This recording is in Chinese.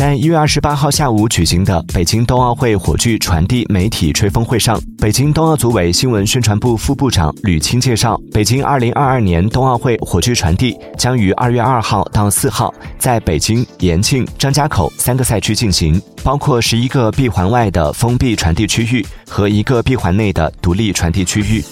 在一月二十八号下午举行的北京冬奥会火炬传递媒体吹风会上，北京冬奥组委新闻宣传部副部长吕青介绍，北京二零二二年冬奥会火炬传递将于二月二号到四号在北京、延庆、张家口三个赛区进行，包括十一个闭环外的封闭传递区域和一个闭环内的独立传递区域。